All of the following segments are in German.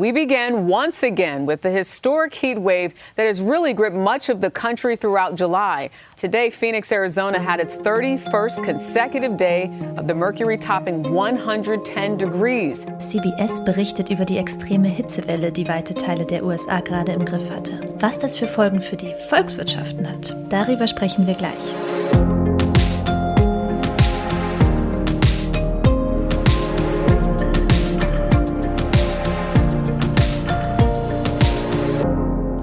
We began once again with the historic heat wave that has really gripped much of the country throughout July. Today, Phoenix, Arizona had its 31st consecutive day of the mercury topping 110 degrees. CBS berichtet über die extreme Hitzewelle, die weite Teile der USA gerade im Griff hatte. Was das für Folgen für die Volkswirtschaften hat, darüber sprechen wir gleich.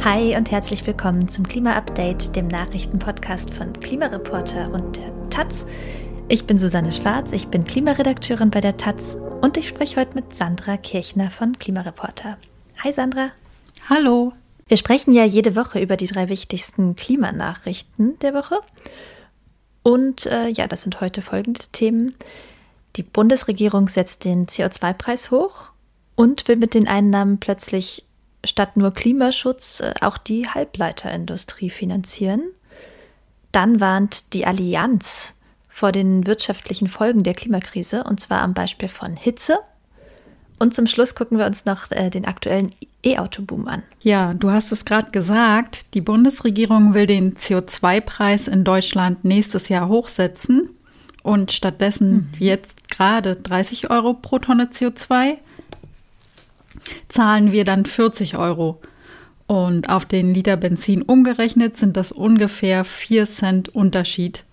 Hi und herzlich willkommen zum Klima-Update, dem Nachrichtenpodcast von Klimareporter und der Taz. Ich bin Susanne Schwarz, ich bin Klimaredakteurin bei der Taz und ich spreche heute mit Sandra Kirchner von Klimareporter. Hi Sandra. Hallo. Wir sprechen ja jede Woche über die drei wichtigsten Klimanachrichten der Woche. Und äh, ja, das sind heute folgende Themen. Die Bundesregierung setzt den CO2-Preis hoch und will mit den Einnahmen plötzlich statt nur Klimaschutz äh, auch die Halbleiterindustrie finanzieren. Dann warnt die Allianz vor den wirtschaftlichen Folgen der Klimakrise, und zwar am Beispiel von Hitze. Und zum Schluss gucken wir uns noch äh, den aktuellen E-Auto-Boom an. Ja, du hast es gerade gesagt, die Bundesregierung will den CO2-Preis in Deutschland nächstes Jahr hochsetzen und stattdessen mhm. jetzt gerade 30 Euro pro Tonne CO2 zahlen wir dann 40 Euro. Und auf den Liter Benzin umgerechnet sind das ungefähr 4 Cent Unterschied.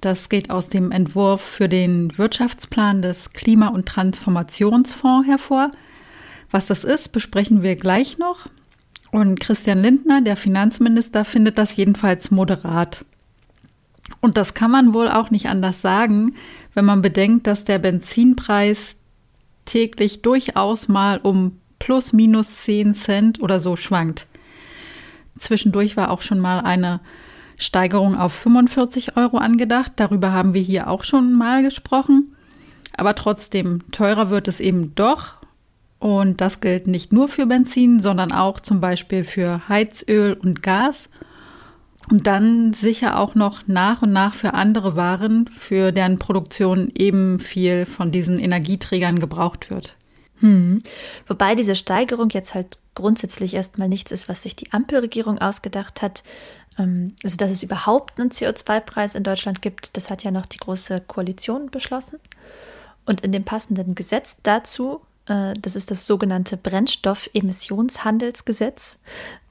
Das geht aus dem Entwurf für den Wirtschaftsplan des Klima- und Transformationsfonds hervor. Was das ist, besprechen wir gleich noch. Und Christian Lindner, der Finanzminister, findet das jedenfalls moderat. Und das kann man wohl auch nicht anders sagen, wenn man bedenkt, dass der Benzinpreis täglich durchaus mal um plus minus 10 Cent oder so schwankt. Zwischendurch war auch schon mal eine Steigerung auf 45 Euro angedacht. Darüber haben wir hier auch schon mal gesprochen. Aber trotzdem, teurer wird es eben doch. Und das gilt nicht nur für Benzin, sondern auch zum Beispiel für Heizöl und Gas. Und dann sicher auch noch nach und nach für andere Waren, für deren Produktion eben viel von diesen Energieträgern gebraucht wird. Hm. Wobei diese Steigerung jetzt halt grundsätzlich erstmal nichts ist, was sich die Ampelregierung ausgedacht hat. Ähm, also, dass es überhaupt einen CO2-Preis in Deutschland gibt, das hat ja noch die Große Koalition beschlossen. Und in dem passenden Gesetz dazu, das ist das sogenannte Brennstoffemissionshandelsgesetz,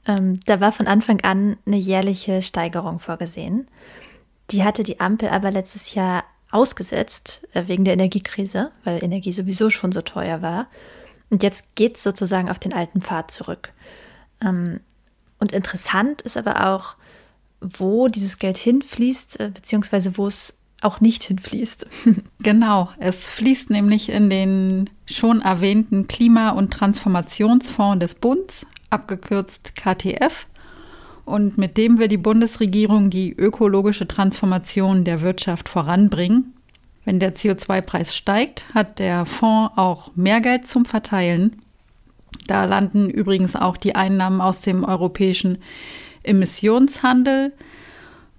ähm, da war von Anfang an eine jährliche Steigerung vorgesehen. Die hatte die Ampel aber letztes Jahr ausgesetzt äh, wegen der Energiekrise, weil Energie sowieso schon so teuer war. Und jetzt geht es sozusagen auf den alten Pfad zurück. Ähm, und interessant ist aber auch, wo dieses Geld hinfließt, äh, beziehungsweise wo es auch nicht hinfließt. Genau, es fließt nämlich in den schon erwähnten Klima- und Transformationsfonds des Bundes, abgekürzt KTF. Und mit dem will die Bundesregierung die ökologische Transformation der Wirtschaft voranbringen. Wenn der CO2-Preis steigt, hat der Fonds auch mehr Geld zum Verteilen. Da landen übrigens auch die Einnahmen aus dem europäischen Emissionshandel.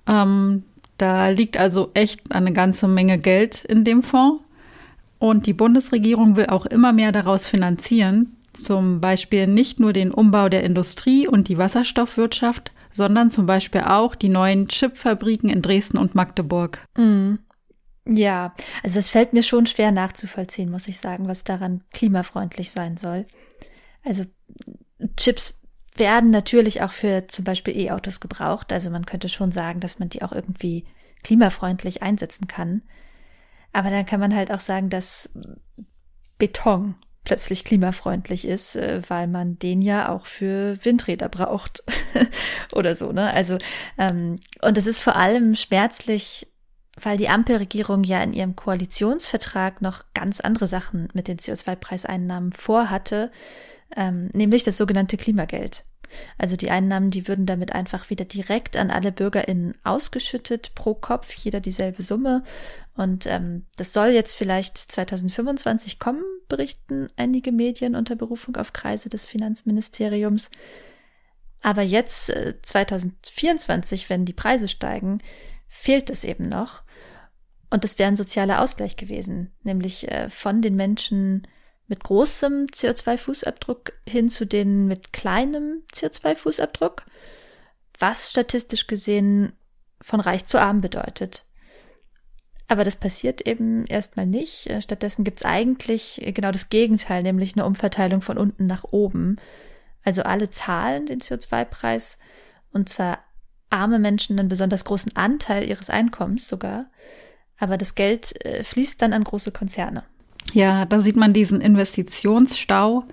Ähm, da liegt also echt eine ganze Menge Geld in dem Fonds. Und die Bundesregierung will auch immer mehr daraus finanzieren, zum Beispiel nicht nur den Umbau der Industrie und die Wasserstoffwirtschaft, sondern zum Beispiel auch die neuen Chipfabriken in Dresden und Magdeburg. Mm. Ja, also es fällt mir schon schwer nachzuvollziehen, muss ich sagen, was daran klimafreundlich sein soll. Also Chips werden natürlich auch für zum Beispiel E-Autos gebraucht. Also man könnte schon sagen, dass man die auch irgendwie klimafreundlich einsetzen kann. Aber dann kann man halt auch sagen, dass Beton plötzlich klimafreundlich ist, äh, weil man den ja auch für Windräder braucht oder so. Ne? Also ähm, und es ist vor allem schmerzlich, weil die Ampelregierung ja in ihrem Koalitionsvertrag noch ganz andere Sachen mit den CO2-Preiseinnahmen vorhatte, ähm, nämlich das sogenannte Klimageld. Also die Einnahmen, die würden damit einfach wieder direkt an alle BürgerInnen ausgeschüttet, pro Kopf, jeder dieselbe Summe. Und ähm, das soll jetzt vielleicht 2025 kommen, berichten einige Medien unter Berufung auf Kreise des Finanzministeriums. Aber jetzt, äh, 2024, wenn die Preise steigen, fehlt es eben noch. Und das wäre ein sozialer Ausgleich gewesen, nämlich äh, von den Menschen mit großem CO2-Fußabdruck hin zu denen mit kleinem CO2-Fußabdruck, was statistisch gesehen von reich zu arm bedeutet. Aber das passiert eben erstmal nicht. Stattdessen gibt es eigentlich genau das Gegenteil, nämlich eine Umverteilung von unten nach oben. Also alle zahlen den CO2-Preis und zwar arme Menschen einen besonders großen Anteil ihres Einkommens sogar. Aber das Geld äh, fließt dann an große Konzerne. Ja, da sieht man diesen Investitionsstau,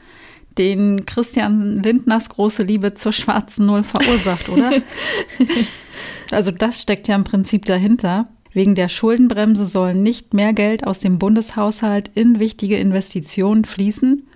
den Christian Lindners große Liebe zur schwarzen Null verursacht, oder? also das steckt ja im Prinzip dahinter. Wegen der Schuldenbremse soll nicht mehr Geld aus dem Bundeshaushalt in wichtige Investitionen fließen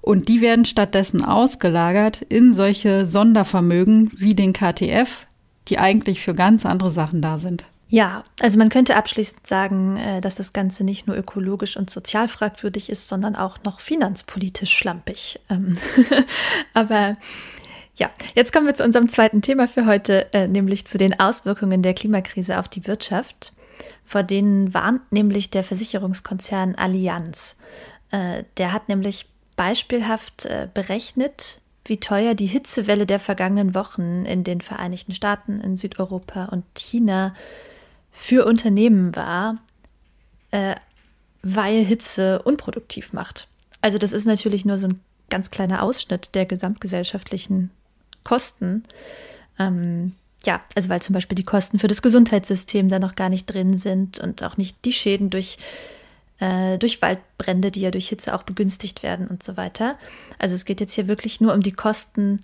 und die werden stattdessen ausgelagert in solche Sondervermögen wie den KTF, die eigentlich für ganz andere Sachen da sind. Ja, also man könnte abschließend sagen, äh, dass das Ganze nicht nur ökologisch und sozial fragwürdig ist, sondern auch noch finanzpolitisch schlampig. Ähm, aber ja, jetzt kommen wir zu unserem zweiten Thema für heute, äh, nämlich zu den Auswirkungen der Klimakrise auf die Wirtschaft. Vor denen warnt nämlich der Versicherungskonzern Allianz. Äh, der hat nämlich beispielhaft berechnet, wie teuer die Hitzewelle der vergangenen Wochen in den Vereinigten Staaten, in Südeuropa und China für Unternehmen war, äh, weil Hitze unproduktiv macht. Also das ist natürlich nur so ein ganz kleiner Ausschnitt der gesamtgesellschaftlichen Kosten. Ähm, ja, also weil zum Beispiel die Kosten für das Gesundheitssystem da noch gar nicht drin sind und auch nicht die Schäden durch, äh, durch Waldbrände, die ja durch Hitze auch begünstigt werden und so weiter. Also es geht jetzt hier wirklich nur um die Kosten,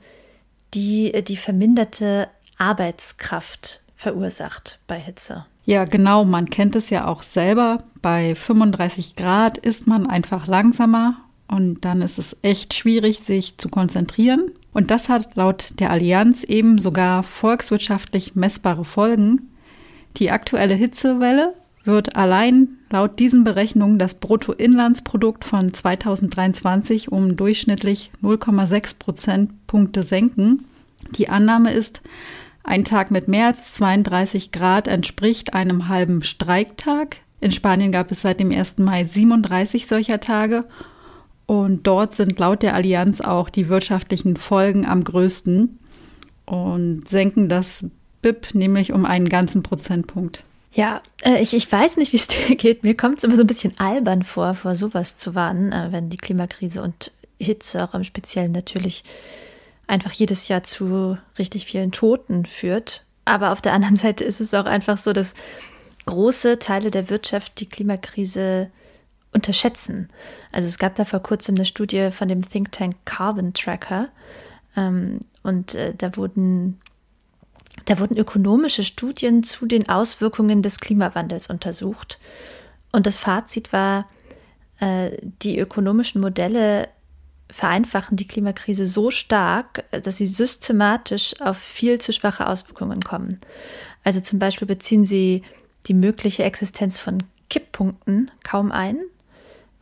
die die verminderte Arbeitskraft verursacht bei Hitze. Ja, genau, man kennt es ja auch selber. Bei 35 Grad ist man einfach langsamer und dann ist es echt schwierig, sich zu konzentrieren. Und das hat laut der Allianz eben sogar volkswirtschaftlich messbare Folgen. Die aktuelle Hitzewelle wird allein laut diesen Berechnungen das Bruttoinlandsprodukt von 2023 um durchschnittlich 0,6 Prozentpunkte senken. Die Annahme ist, ein Tag mit mehr als 32 Grad entspricht einem halben Streiktag. In Spanien gab es seit dem 1. Mai 37 solcher Tage. Und dort sind laut der Allianz auch die wirtschaftlichen Folgen am größten und senken das BIP nämlich um einen ganzen Prozentpunkt. Ja, äh, ich, ich weiß nicht, wie es dir geht. Mir kommt es immer so ein bisschen albern vor, vor sowas zu warnen, äh, wenn die Klimakrise und Hitze auch im Speziellen natürlich einfach jedes Jahr zu richtig vielen Toten führt. Aber auf der anderen Seite ist es auch einfach so, dass große Teile der Wirtschaft die Klimakrise unterschätzen. Also es gab da vor kurzem eine Studie von dem Think Tank Carbon Tracker ähm, und äh, da wurden da wurden ökonomische Studien zu den Auswirkungen des Klimawandels untersucht und das Fazit war, äh, die ökonomischen Modelle vereinfachen die Klimakrise so stark, dass sie systematisch auf viel zu schwache Auswirkungen kommen. Also zum Beispiel beziehen sie die mögliche Existenz von Kipppunkten kaum ein.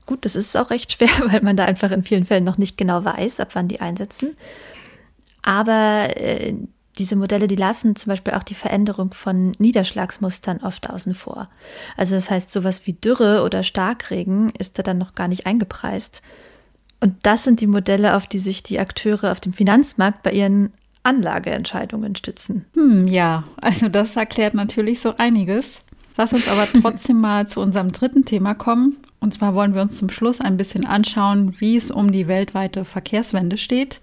Gut, das ist auch recht schwer, weil man da einfach in vielen Fällen noch nicht genau weiß, ab wann die einsetzen. Aber äh, diese Modelle, die lassen zum Beispiel auch die Veränderung von Niederschlagsmustern oft außen vor. Also das heißt, sowas wie Dürre oder Starkregen ist da dann noch gar nicht eingepreist. Und das sind die Modelle, auf die sich die Akteure auf dem Finanzmarkt bei ihren Anlageentscheidungen stützen. Hm, ja, also das erklärt natürlich so einiges. Lass uns aber trotzdem mal zu unserem dritten Thema kommen. Und zwar wollen wir uns zum Schluss ein bisschen anschauen, wie es um die weltweite Verkehrswende steht.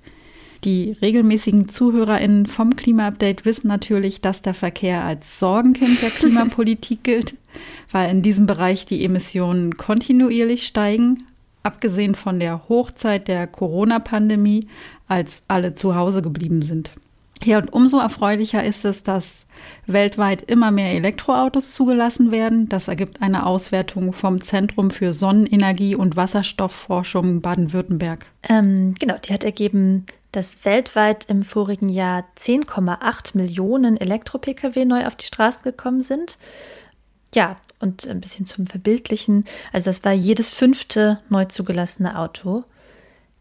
Die regelmäßigen ZuhörerInnen vom Klima-Update wissen natürlich, dass der Verkehr als Sorgenkind der Klimapolitik gilt, weil in diesem Bereich die Emissionen kontinuierlich steigen, abgesehen von der Hochzeit der Corona-Pandemie, als alle zu Hause geblieben sind. Ja, und umso erfreulicher ist es, dass weltweit immer mehr Elektroautos zugelassen werden. Das ergibt eine Auswertung vom Zentrum für Sonnenenergie und Wasserstoffforschung Baden-Württemberg. Ähm, genau, die hat ergeben, dass weltweit im vorigen Jahr 10,8 Millionen Elektro-Pkw neu auf die Straßen gekommen sind. Ja, und ein bisschen zum Verbildlichen. Also das war jedes fünfte neu zugelassene Auto.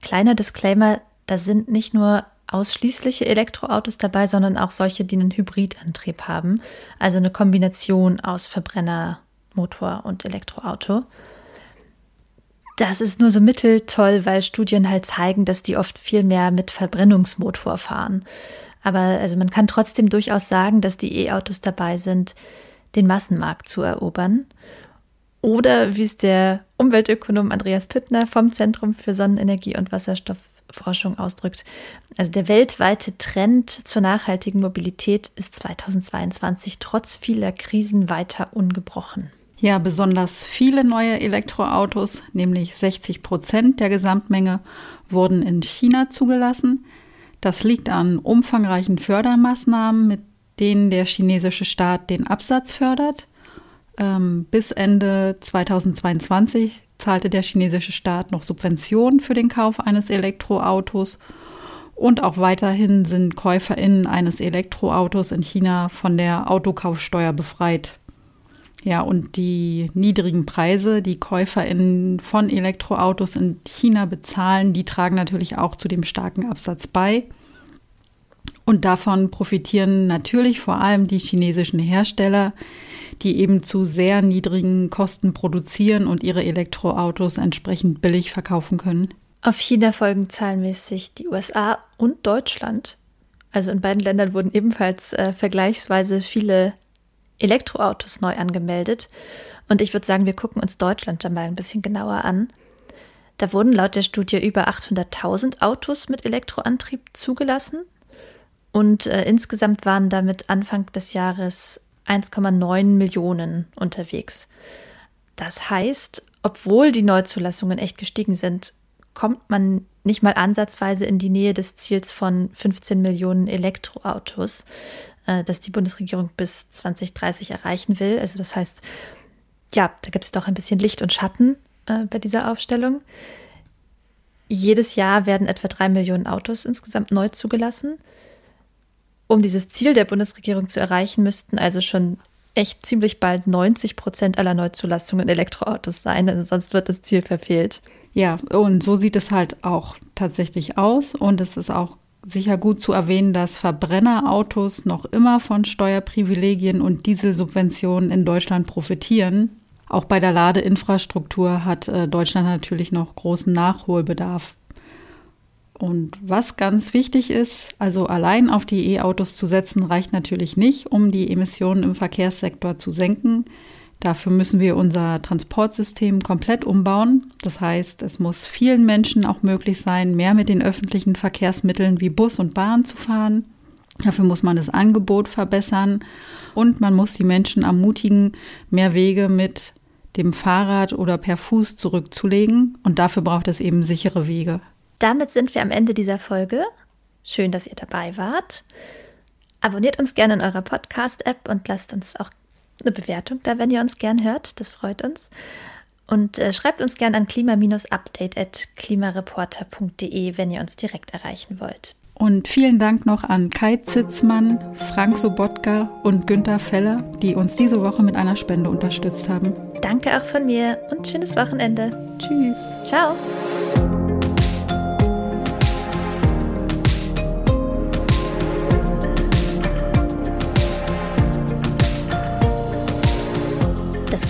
Kleiner Disclaimer, da sind nicht nur ausschließliche Elektroautos dabei, sondern auch solche, die einen Hybridantrieb haben. Also eine Kombination aus Verbrennermotor und Elektroauto. Das ist nur so mitteltoll, weil Studien halt zeigen, dass die oft viel mehr mit Verbrennungsmotor fahren. Aber also man kann trotzdem durchaus sagen, dass die E-Autos dabei sind, den Massenmarkt zu erobern. Oder wie es der Umweltökonom Andreas Püttner vom Zentrum für Sonnenenergie und Wasserstoffforschung ausdrückt. Also der weltweite Trend zur nachhaltigen Mobilität ist 2022 trotz vieler Krisen weiter ungebrochen. Ja, besonders viele neue Elektroautos, nämlich 60 Prozent der Gesamtmenge, wurden in China zugelassen. Das liegt an umfangreichen Fördermaßnahmen, mit denen der chinesische Staat den Absatz fördert. Ähm, bis Ende 2022 zahlte der chinesische Staat noch Subventionen für den Kauf eines Elektroautos. Und auch weiterhin sind KäuferInnen eines Elektroautos in China von der Autokaufsteuer befreit. Ja, und die niedrigen Preise, die KäuferInnen von Elektroautos in China bezahlen, die tragen natürlich auch zu dem starken Absatz bei. Und davon profitieren natürlich vor allem die chinesischen Hersteller, die eben zu sehr niedrigen Kosten produzieren und ihre Elektroautos entsprechend billig verkaufen können. Auf China folgen zahlenmäßig die USA und Deutschland. Also in beiden Ländern wurden ebenfalls äh, vergleichsweise viele Elektroautos neu angemeldet. Und ich würde sagen, wir gucken uns Deutschland dann mal ein bisschen genauer an. Da wurden laut der Studie über 800.000 Autos mit Elektroantrieb zugelassen. Und äh, insgesamt waren damit Anfang des Jahres 1,9 Millionen unterwegs. Das heißt, obwohl die Neuzulassungen echt gestiegen sind, kommt man nicht mal ansatzweise in die Nähe des Ziels von 15 Millionen Elektroautos. Äh, das die Bundesregierung bis 2030 erreichen will. Also das heißt, ja, da gibt es doch ein bisschen Licht und Schatten äh, bei dieser Aufstellung. Jedes Jahr werden etwa drei Millionen Autos insgesamt neu zugelassen. Um dieses Ziel der Bundesregierung zu erreichen, müssten also schon echt ziemlich bald 90 Prozent aller Neuzulassungen Elektroautos sein, also sonst wird das Ziel verfehlt. Ja, und so sieht es halt auch tatsächlich aus. Und es ist auch sicher gut zu erwähnen, dass Verbrennerautos noch immer von Steuerprivilegien und Dieselsubventionen in Deutschland profitieren. Auch bei der Ladeinfrastruktur hat äh, Deutschland natürlich noch großen Nachholbedarf. Und was ganz wichtig ist, also allein auf die E-Autos zu setzen, reicht natürlich nicht, um die Emissionen im Verkehrssektor zu senken. Dafür müssen wir unser Transportsystem komplett umbauen. Das heißt, es muss vielen Menschen auch möglich sein, mehr mit den öffentlichen Verkehrsmitteln wie Bus und Bahn zu fahren. Dafür muss man das Angebot verbessern und man muss die Menschen ermutigen, mehr Wege mit dem Fahrrad oder per Fuß zurückzulegen. Und dafür braucht es eben sichere Wege. Damit sind wir am Ende dieser Folge. Schön, dass ihr dabei wart. Abonniert uns gerne in eurer Podcast-App und lasst uns auch eine Bewertung da, wenn ihr uns gern hört. Das freut uns. Und äh, schreibt uns gern an klima-update.klimareporter.de, wenn ihr uns direkt erreichen wollt. Und vielen Dank noch an Kai Zitzmann, Frank Sobotka und Günther Feller, die uns diese Woche mit einer Spende unterstützt haben. Danke auch von mir und schönes Wochenende. Tschüss. Ciao.